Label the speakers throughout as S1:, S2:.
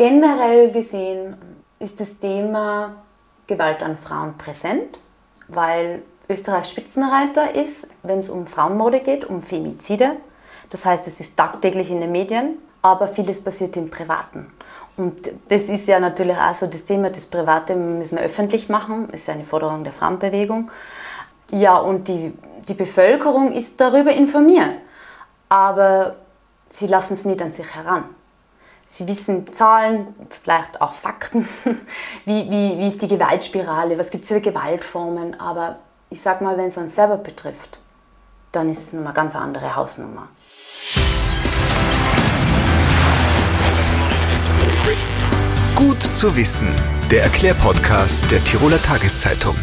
S1: Generell gesehen ist das Thema Gewalt an Frauen präsent, weil Österreich Spitzenreiter ist, wenn es um Frauenmorde geht, um Femizide. Das heißt, es ist tagtäglich in den Medien, aber vieles passiert im Privaten. Und das ist ja natürlich auch so das Thema, das Private müssen wir öffentlich machen, das ist eine Forderung der Frauenbewegung. Ja, und die, die Bevölkerung ist darüber informiert, aber sie lassen es nicht an sich heran. Sie wissen Zahlen, vielleicht auch Fakten, wie, wie, wie ist die Gewaltspirale, was gibt es für Gewaltformen, aber ich sag mal, wenn es uns selber betrifft, dann ist es eine ganz andere Hausnummer.
S2: Gut zu wissen, der Erklärpodcast der Tiroler Tageszeitung.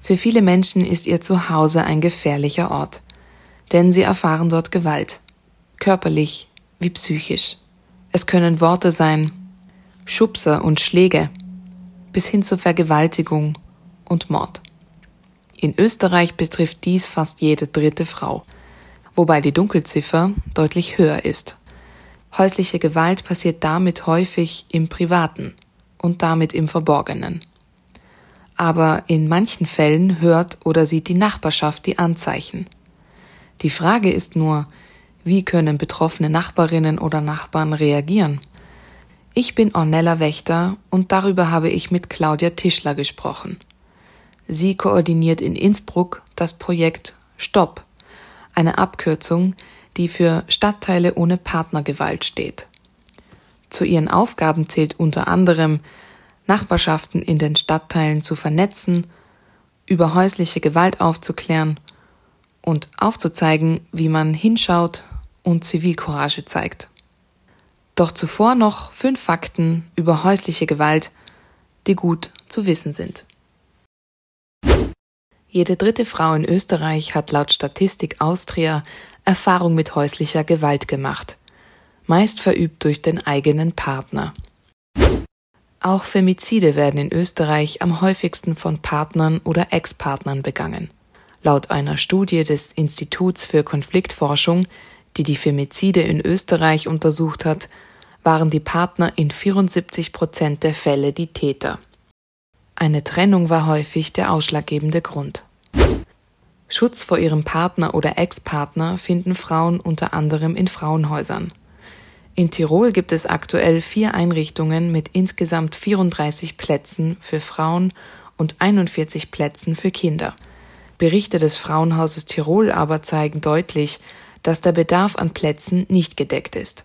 S3: Für viele Menschen ist ihr Zuhause ein gefährlicher Ort, denn sie erfahren dort Gewalt körperlich wie psychisch. Es können Worte sein, Schubser und Schläge, bis hin zur Vergewaltigung und Mord. In Österreich betrifft dies fast jede dritte Frau, wobei die Dunkelziffer deutlich höher ist. Häusliche Gewalt passiert damit häufig im Privaten und damit im Verborgenen. Aber in manchen Fällen hört oder sieht die Nachbarschaft die Anzeichen. Die Frage ist nur, wie können betroffene Nachbarinnen oder Nachbarn reagieren? Ich bin Ornella Wächter und darüber habe ich mit Claudia Tischler gesprochen. Sie koordiniert in Innsbruck das Projekt Stopp, eine Abkürzung, die für Stadtteile ohne Partnergewalt steht. Zu ihren Aufgaben zählt unter anderem, Nachbarschaften in den Stadtteilen zu vernetzen, über häusliche Gewalt aufzuklären und aufzuzeigen, wie man hinschaut und Zivilcourage zeigt. Doch zuvor noch fünf Fakten über häusliche Gewalt, die gut zu wissen sind. Jede dritte Frau in Österreich hat laut Statistik Austria Erfahrung mit häuslicher Gewalt gemacht, meist verübt durch den eigenen Partner. Auch Femizide werden in Österreich am häufigsten von Partnern oder Ex-Partnern begangen. Laut einer Studie des Instituts für Konfliktforschung, die die Femizide in Österreich untersucht hat, waren die Partner in 74 Prozent der Fälle die Täter. Eine Trennung war häufig der ausschlaggebende Grund. Schutz vor ihrem Partner oder Ex-Partner finden Frauen unter anderem in Frauenhäusern. In Tirol gibt es aktuell vier Einrichtungen mit insgesamt 34 Plätzen für Frauen und 41 Plätzen für Kinder – Berichte des Frauenhauses Tirol aber zeigen deutlich, dass der Bedarf an Plätzen nicht gedeckt ist.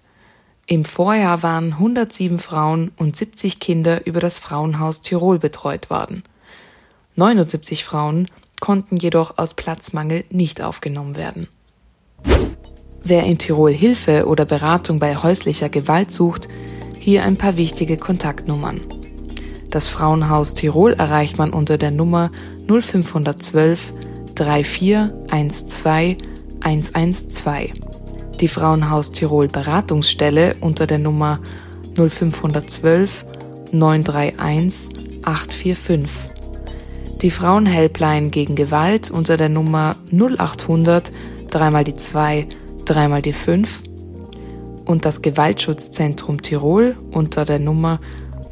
S3: Im Vorjahr waren 107 Frauen und 70 Kinder über das Frauenhaus Tirol betreut worden. 79 Frauen konnten jedoch aus Platzmangel nicht aufgenommen werden. Wer in Tirol Hilfe oder Beratung bei häuslicher Gewalt sucht, hier ein paar wichtige Kontaktnummern. Das Frauenhaus Tirol erreicht man unter der Nummer 0512 3412 112. Die Frauenhaus Tirol Beratungsstelle unter der Nummer 0512 931 845. Die Frauenhelpline gegen Gewalt unter der Nummer 0800 dreimal die 2 dreimal die 5 und das Gewaltschutzzentrum Tirol unter der Nummer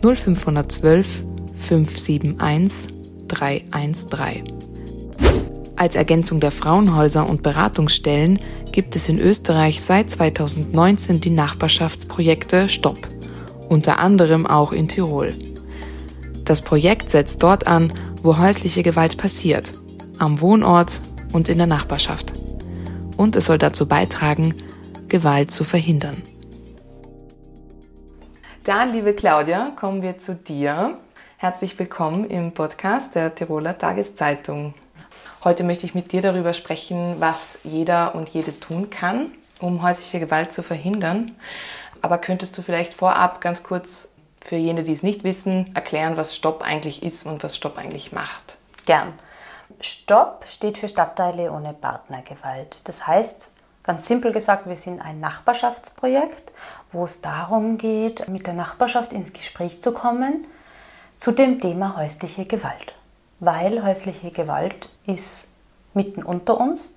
S3: 0512 571 313. Als Ergänzung der Frauenhäuser und Beratungsstellen gibt es in Österreich seit 2019 die Nachbarschaftsprojekte Stopp, unter anderem auch in Tirol. Das Projekt setzt dort an, wo häusliche Gewalt passiert, am Wohnort und in der Nachbarschaft. Und es soll dazu beitragen, Gewalt zu verhindern. Dann, liebe Claudia, kommen wir zu dir. Herzlich willkommen im Podcast der Tiroler Tageszeitung. Heute möchte ich mit dir darüber sprechen, was jeder und jede tun kann, um häusliche Gewalt zu verhindern. Aber könntest du vielleicht vorab ganz kurz für jene, die es nicht wissen, erklären, was Stopp eigentlich ist und was Stopp eigentlich macht?
S1: Gern. Stopp steht für Stadtteile ohne Partnergewalt. Das heißt, ganz simpel gesagt, wir sind ein Nachbarschaftsprojekt, wo es darum geht, mit der Nachbarschaft ins Gespräch zu kommen zu dem Thema häusliche Gewalt weil häusliche Gewalt ist mitten unter uns,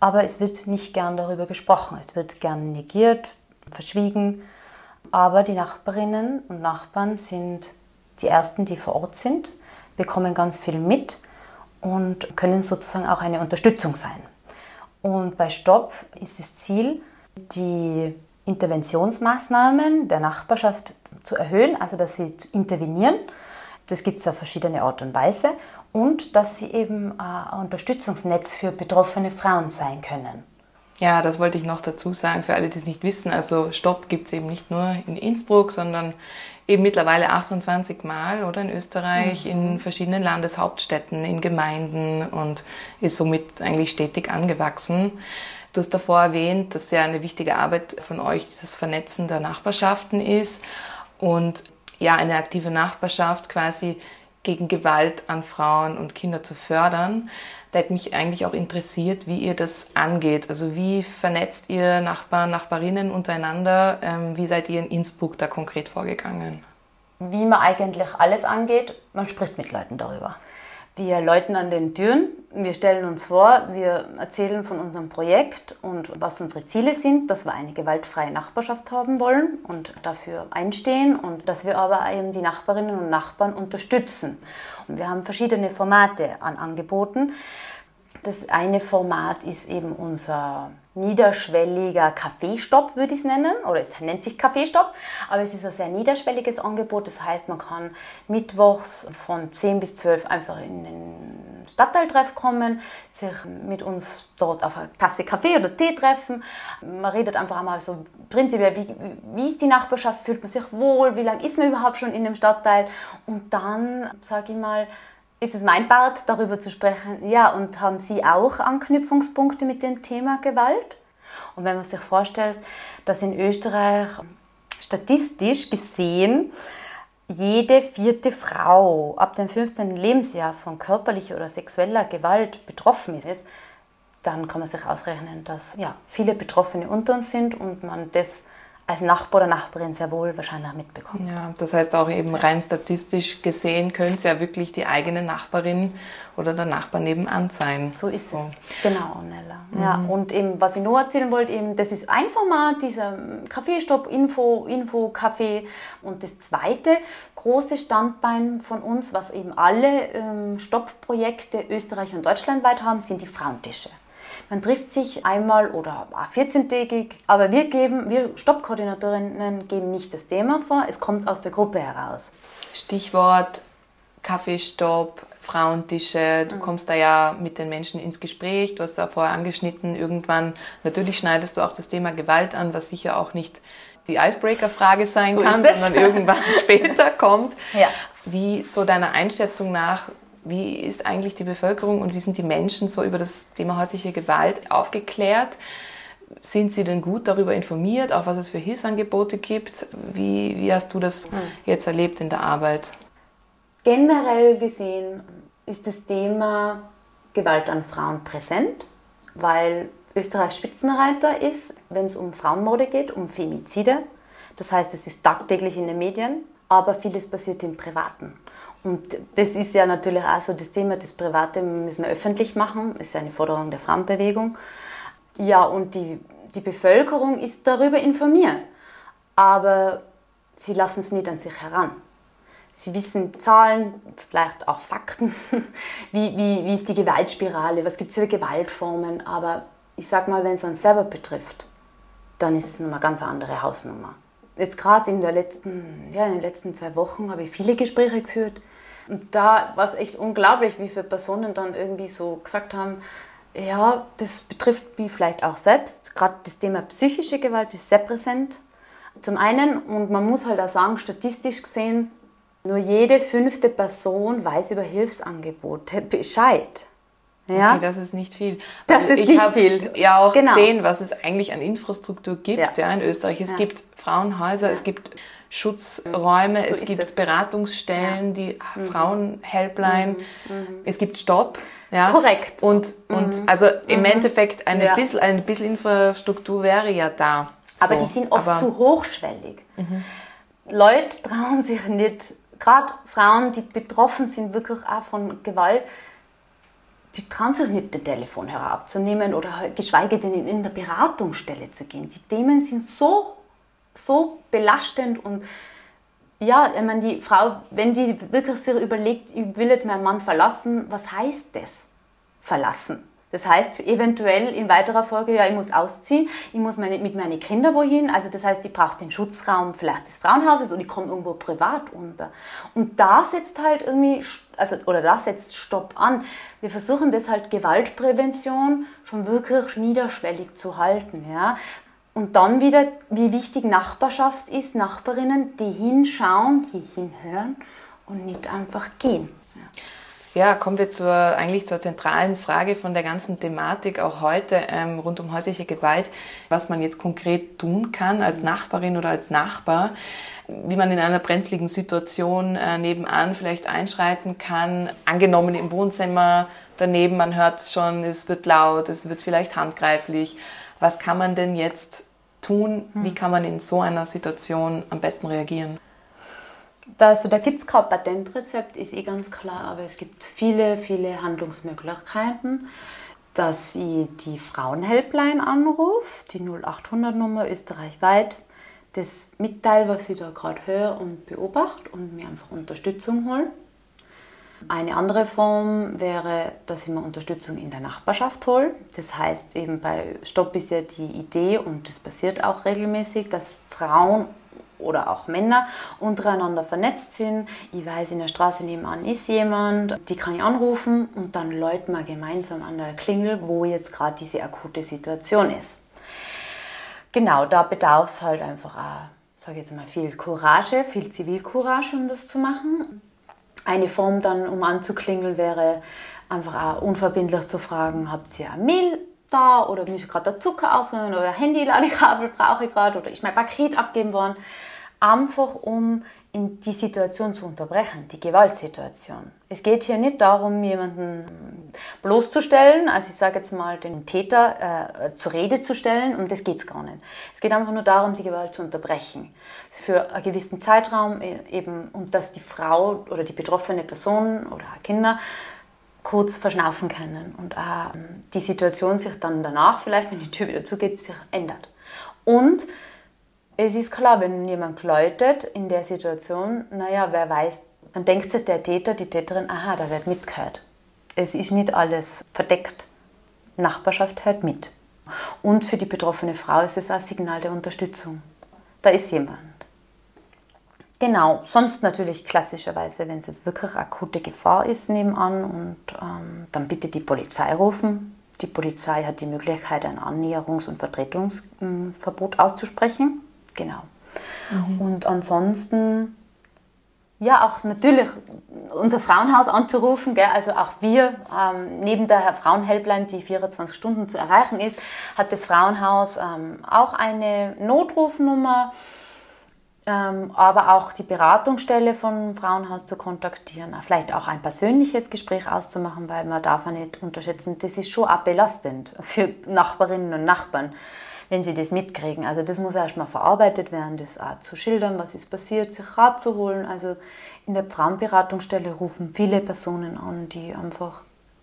S1: aber es wird nicht gern darüber gesprochen. Es wird gern negiert, verschwiegen. Aber die Nachbarinnen und Nachbarn sind die Ersten, die vor Ort sind, bekommen ganz viel mit und können sozusagen auch eine Unterstützung sein. Und bei Stopp ist das Ziel, die Interventionsmaßnahmen der Nachbarschaft zu erhöhen, also dass sie intervenieren. Das gibt es auf verschiedene Art und Weise. Und dass sie eben ein Unterstützungsnetz für betroffene Frauen sein können.
S3: Ja, das wollte ich noch dazu sagen, für alle, die es nicht wissen. Also Stopp gibt es eben nicht nur in Innsbruck, sondern eben mittlerweile 28 Mal oder in Österreich, mhm. in verschiedenen Landeshauptstädten, in Gemeinden und ist somit eigentlich stetig angewachsen. Du hast davor erwähnt, dass ja eine wichtige Arbeit von euch das Vernetzen der Nachbarschaften ist und ja, eine aktive Nachbarschaft quasi gegen Gewalt an Frauen und Kinder zu fördern. Da hätte mich eigentlich auch interessiert, wie ihr das angeht. Also wie vernetzt ihr Nachbarn, Nachbarinnen untereinander? Ähm, wie seid ihr in Innsbruck da konkret vorgegangen?
S1: Wie man eigentlich alles angeht, man spricht mit Leuten darüber. Wir läuten an den Türen, wir stellen uns vor, wir erzählen von unserem Projekt und was unsere Ziele sind, dass wir eine gewaltfreie Nachbarschaft haben wollen und dafür einstehen und dass wir aber eben die Nachbarinnen und Nachbarn unterstützen. Und wir haben verschiedene Formate an Angeboten. Das eine Format ist eben unser niederschwelliger Kaffeestopp, würde ich es nennen, oder es nennt sich Kaffeestopp, aber es ist ein sehr niederschwelliges Angebot. Das heißt, man kann mittwochs von 10 bis 12 einfach in den Stadtteiltreff kommen, sich mit uns dort auf eine Tasse Kaffee oder Tee treffen. Man redet einfach einmal so prinzipiell, wie, wie ist die Nachbarschaft, fühlt man sich wohl, wie lange ist man überhaupt schon in dem Stadtteil und dann, sage ich mal, ist es mein Part, darüber zu sprechen. Ja, und haben Sie auch Anknüpfungspunkte mit dem Thema Gewalt? Und wenn man sich vorstellt, dass in Österreich statistisch gesehen jede vierte Frau ab dem 15. Lebensjahr von körperlicher oder sexueller Gewalt betroffen ist, dann kann man sich ausrechnen, dass ja, viele Betroffene unter uns sind und man das als Nachbar oder Nachbarin sehr wohl wahrscheinlich mitbekommen.
S3: Ja, das heißt auch eben rein statistisch gesehen könnte es ja wirklich die eigene Nachbarin oder der Nachbar nebenan sein.
S1: So ist so. es. Genau, Nella. Mhm. Ja, und eben, was ich nur erzählen wollte, eben, das ist ein Format, dieser Kaffeestopp, Info, Info, Kaffee. Und das zweite große Standbein von uns, was eben alle ähm, Stopp-Projekte Österreich und deutschlandweit haben, sind die Frauentische. Man trifft sich einmal oder 14-tägig, aber wir geben, wir Stoppkoordinatorinnen geben nicht das Thema vor, es kommt aus der Gruppe heraus.
S3: Stichwort Kaffeestopp, Frauentische, du mhm. kommst da ja mit den Menschen ins Gespräch, du hast da vorher angeschnitten, irgendwann, natürlich schneidest du auch das Thema Gewalt an, was sicher auch nicht die Icebreaker-Frage sein so kann, sondern irgendwann später kommt. Ja. Wie so deiner Einschätzung nach, wie ist eigentlich die Bevölkerung und wie sind die Menschen so über das Thema häusliche Gewalt aufgeklärt? Sind sie denn gut darüber informiert, auch was es für Hilfsangebote gibt? Wie, wie hast du das hm. jetzt erlebt in der Arbeit?
S1: Generell gesehen ist das Thema Gewalt an Frauen präsent, weil Österreich Spitzenreiter ist, wenn es um Frauenmorde geht, um Femizide. Das heißt, es ist tagtäglich in den Medien, aber vieles passiert im Privaten. Und das ist ja natürlich auch so das Thema, das Private müssen wir öffentlich machen, das ist eine Forderung der Frauenbewegung. Ja, und die, die Bevölkerung ist darüber informiert, aber sie lassen es nicht an sich heran. Sie wissen Zahlen, vielleicht auch Fakten, wie, wie, wie ist die Gewaltspirale, was gibt es für Gewaltformen, aber ich sag mal, wenn es uns selber betrifft, dann ist es eine ganz andere Hausnummer. Jetzt gerade in, ja, in den letzten zwei Wochen habe ich viele Gespräche geführt und da war es echt unglaublich, wie viele Personen dann irgendwie so gesagt haben, ja, das betrifft mich vielleicht auch selbst. Gerade das Thema psychische Gewalt ist sehr präsent. Zum einen, und man muss halt auch sagen, statistisch gesehen, nur jede fünfte Person weiß über Hilfsangebote Bescheid.
S3: Ja? Okay, das ist nicht viel.
S1: Das also ist ich habe
S3: ja auch genau. gesehen, was es eigentlich an Infrastruktur gibt ja. ja in Österreich. Es ja. gibt Frauenhäuser, es gibt Schutzräume, so es gibt es. Beratungsstellen, die mhm. Frauenhelpline, mhm. mhm. es gibt Stopp.
S1: Ja? Korrekt.
S3: Und, und mhm. also im mhm. Endeffekt eine, ja. bisschen, eine bisschen Infrastruktur wäre ja da.
S1: Aber so. die sind oft Aber, zu hochschwellig. Leute trauen sich nicht, gerade Frauen, die betroffen sind wirklich auch von Gewalt, die trauen sich nicht, den Telefonhörer abzunehmen oder geschweige denn in eine Beratungsstelle zu gehen. Die Themen sind so so belastend und ja, ich meine, die Frau, wenn die wirklich sich überlegt, ich will jetzt meinen Mann verlassen, was heißt das? Verlassen. Das heißt eventuell in weiterer Folge, ja, ich muss ausziehen, ich muss meine, mit meinen Kindern wohin. Also das heißt, ich brauche den Schutzraum vielleicht des Frauenhauses und ich komme irgendwo privat unter. Und da setzt halt irgendwie, also, oder da setzt Stopp an. Wir versuchen das halt Gewaltprävention schon wirklich niederschwellig zu halten. Ja? Und dann wieder, wie wichtig Nachbarschaft ist, Nachbarinnen, die hinschauen, die hinhören und nicht einfach gehen.
S3: Ja, kommen wir zur, eigentlich zur zentralen Frage von der ganzen Thematik auch heute ähm, rund um häusliche Gewalt, was man jetzt konkret tun kann als Nachbarin oder als Nachbar, wie man in einer brenzligen Situation äh, nebenan vielleicht einschreiten kann, angenommen im Wohnzimmer daneben, man hört schon, es wird laut, es wird vielleicht handgreiflich. Was kann man denn jetzt tun? Wie hm. kann man in so einer Situation am besten reagieren?
S1: Also da gibt es kein Patentrezept, ist eh ganz klar, aber es gibt viele, viele Handlungsmöglichkeiten, dass ich die Frauenhelpline anrufe, die 0800-Nummer österreichweit, das mitteile, was ich da gerade höre und beobachte und mir einfach Unterstützung hole. Eine andere Form wäre, dass ich mir Unterstützung in der Nachbarschaft hole. Das heißt, eben bei Stopp ist ja die Idee, und das passiert auch regelmäßig, dass Frauen oder auch Männer untereinander vernetzt sind. Ich weiß, in der Straße nebenan ist jemand, die kann ich anrufen und dann läuten wir gemeinsam an der Klingel, wo jetzt gerade diese akute Situation ist. Genau, da bedarf es halt einfach auch, sage ich jetzt mal, viel Courage, viel Zivilcourage, um das zu machen. Eine Form dann, um anzuklingeln, wäre einfach auch unverbindlich zu fragen, habt ihr ein Mehl da oder muss ich gerade der Zucker ausräumen oder Handy-Ladekabel brauche ich gerade oder ist mein Paket abgeben worden einfach um in die Situation zu unterbrechen, die Gewaltsituation. Es geht hier nicht darum, jemanden bloßzustellen, also ich sage jetzt mal den Täter äh, zur Rede zu stellen, um das geht es gar nicht. Es geht einfach nur darum, die Gewalt zu unterbrechen. Für einen gewissen Zeitraum e, eben, und dass die Frau oder die betroffene Person oder Kinder kurz verschnaufen können und äh, die Situation sich dann danach, vielleicht wenn die Tür wieder zugeht, sich ändert. Und es ist klar, wenn jemand läutet in der Situation, naja, wer weiß, dann denkt sich der Täter, die Täterin, aha, da wird mitgehört. Es ist nicht alles verdeckt. Nachbarschaft hört mit. Und für die betroffene Frau ist es ein Signal der Unterstützung. Da ist jemand. Genau, sonst natürlich klassischerweise, wenn es jetzt wirklich akute Gefahr ist nebenan und ähm, dann bitte die Polizei rufen. Die Polizei hat die Möglichkeit, ein Annäherungs- und Vertretungsverbot auszusprechen. Genau. Mhm. Und ansonsten, ja, auch natürlich unser Frauenhaus anzurufen. Gell? Also auch wir, ähm, neben der Frauenhelpline, die 24 Stunden zu erreichen ist, hat das Frauenhaus ähm, auch eine Notrufnummer, ähm, aber auch die Beratungsstelle vom Frauenhaus zu kontaktieren, vielleicht auch ein persönliches Gespräch auszumachen, weil man darf ja nicht unterschätzen, das ist schon auch belastend für Nachbarinnen und Nachbarn wenn sie das mitkriegen. Also das muss erstmal verarbeitet werden, das auch zu schildern, was ist passiert, sich Rat zu holen. Also in der Frauenberatungsstelle rufen viele Personen an, die einfach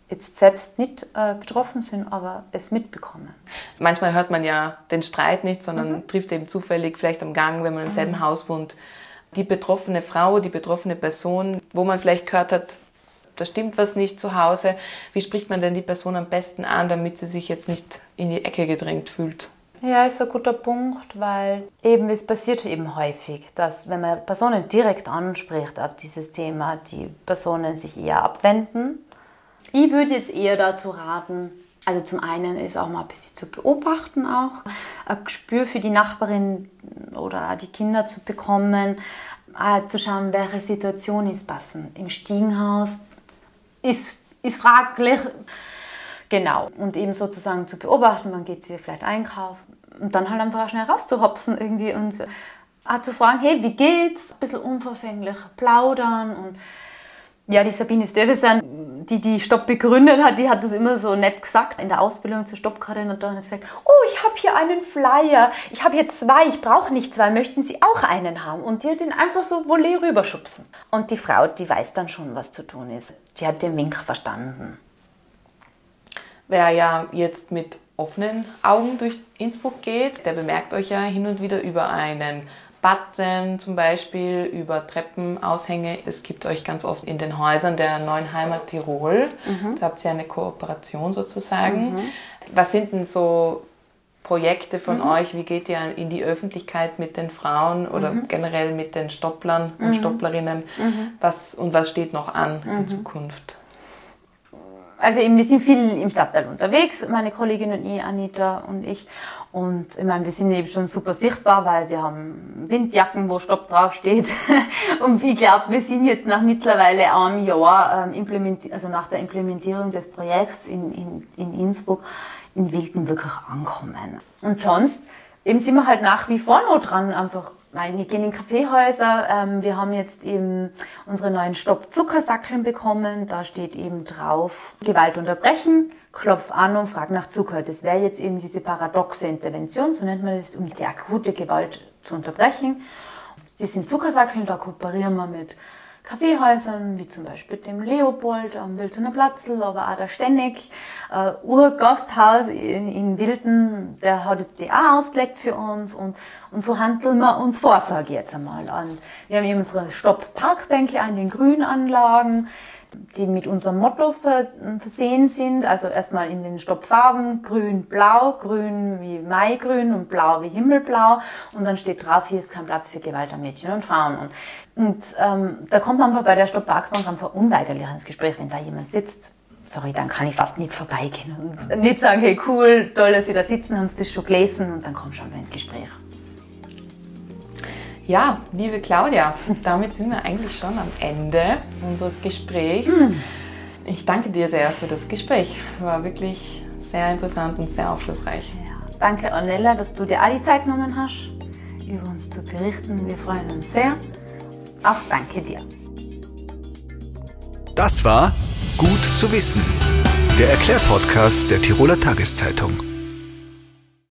S1: jetzt selbst nicht äh, betroffen sind, aber es mitbekommen.
S3: Manchmal hört man ja den Streit nicht, sondern mhm. trifft eben zufällig vielleicht am Gang, wenn man im selben mhm. Haus wohnt, die betroffene Frau, die betroffene Person, wo man vielleicht gehört hat, da stimmt was nicht zu Hause. Wie spricht man denn die Person am besten an, damit sie sich jetzt nicht in die Ecke gedrängt fühlt?
S1: Ja, ist ein guter Punkt, weil eben es passiert eben häufig, dass wenn man Personen direkt anspricht auf dieses Thema, die Personen sich eher abwenden. Ich würde jetzt eher dazu raten, also zum einen ist auch mal ein bisschen zu beobachten auch, ein Gespür für die Nachbarin oder die Kinder zu bekommen, zu schauen, welche Situation ist passend. Im Stiegenhaus ist, ist fraglich, Genau. Und eben sozusagen zu beobachten, wann geht sie vielleicht einkaufen. Und dann halt einfach schnell rauszuhopsen irgendwie und auch zu fragen, hey, wie geht's? Ein bisschen unverfänglich plaudern und ja, die Sabine Stövesan, die die Stopp begründet hat, die hat das immer so nett gesagt in der Ausbildung zur Stoppkoordinatorin. Hat gesagt, oh, ich habe hier einen Flyer, ich habe hier zwei, ich brauche nicht zwei, möchten Sie auch einen haben? Und hat den einfach so volley rüberschubsen. Und die Frau, die weiß dann schon, was zu tun ist. Die hat den Wink verstanden
S3: wer ja jetzt mit offenen Augen durch Innsbruck geht. Der bemerkt euch ja hin und wieder über einen Button zum Beispiel, über Treppenaushänge. Es gibt euch ganz oft in den Häusern der neuen Heimat Tirol. Mhm. Da habt ihr eine Kooperation sozusagen. Mhm. Was sind denn so Projekte von mhm. euch? Wie geht ihr in die Öffentlichkeit mit den Frauen oder mhm. generell mit den Stopplern und mhm. Stopplerinnen? Mhm. Was, und was steht noch an in Zukunft?
S1: Also eben, wir sind viel im Stadtteil unterwegs, meine Kollegin und ich, Anita und ich. Und ich meine, wir sind eben schon super sichtbar, weil wir haben Windjacken, wo Stopp draufsteht. und ich glaube, wir sind jetzt nach mittlerweile einem Jahr, ähm, also nach der Implementierung des Projekts in, in, in Innsbruck, in Wilden wirklich ankommen. Und sonst eben sind wir halt nach wie vor noch dran, einfach wir gehen in Kaffeehäuser. Ähm, wir haben jetzt eben unsere neuen Stopp-Zuckersackeln bekommen. Da steht eben drauf, Gewalt unterbrechen, klopf an und frag nach Zucker. Das wäre jetzt eben diese paradoxe Intervention, so nennt man das, um die akute Gewalt zu unterbrechen. Das sind Zuckersackeln, da kooperieren wir mit Kaffeehäusern, wie zum Beispiel dem Leopold am Wildener Platzl, aber auch der Stennig, äh, Urgasthaus in, in Wilden, der hat die auch ausgelegt für uns und, und so handeln wir uns vor, sage ich jetzt einmal an. Wir haben eben unsere Stopp-Parkbänke an den Grünanlagen, die mit unserem Motto versehen sind. Also erstmal in den Stoppfarben grün, blau, grün wie Maigrün und blau wie Himmelblau. Und dann steht drauf, hier ist kein Platz für Gewalt an Mädchen und Frauen. Und, und ähm, da kommt man bei der Stopp-Parkbank einfach unweigerlich ins Gespräch, wenn da jemand sitzt. Sorry, dann kann ich fast nicht vorbeigehen und nicht sagen, hey cool, toll, dass Sie da sitzen, haben Sie das schon gelesen und dann kommt schon mal ins Gespräch.
S3: Ja, liebe Claudia, damit sind wir eigentlich schon am Ende unseres Gesprächs. Hm. Ich danke dir sehr für das Gespräch. War wirklich sehr interessant und sehr aufschlussreich.
S1: Ja, danke, Ornella, dass du dir all die Zeit genommen hast, über uns zu berichten. Wir freuen uns sehr. Auch danke dir.
S2: Das war Gut zu wissen, der Erklärpodcast der Tiroler Tageszeitung.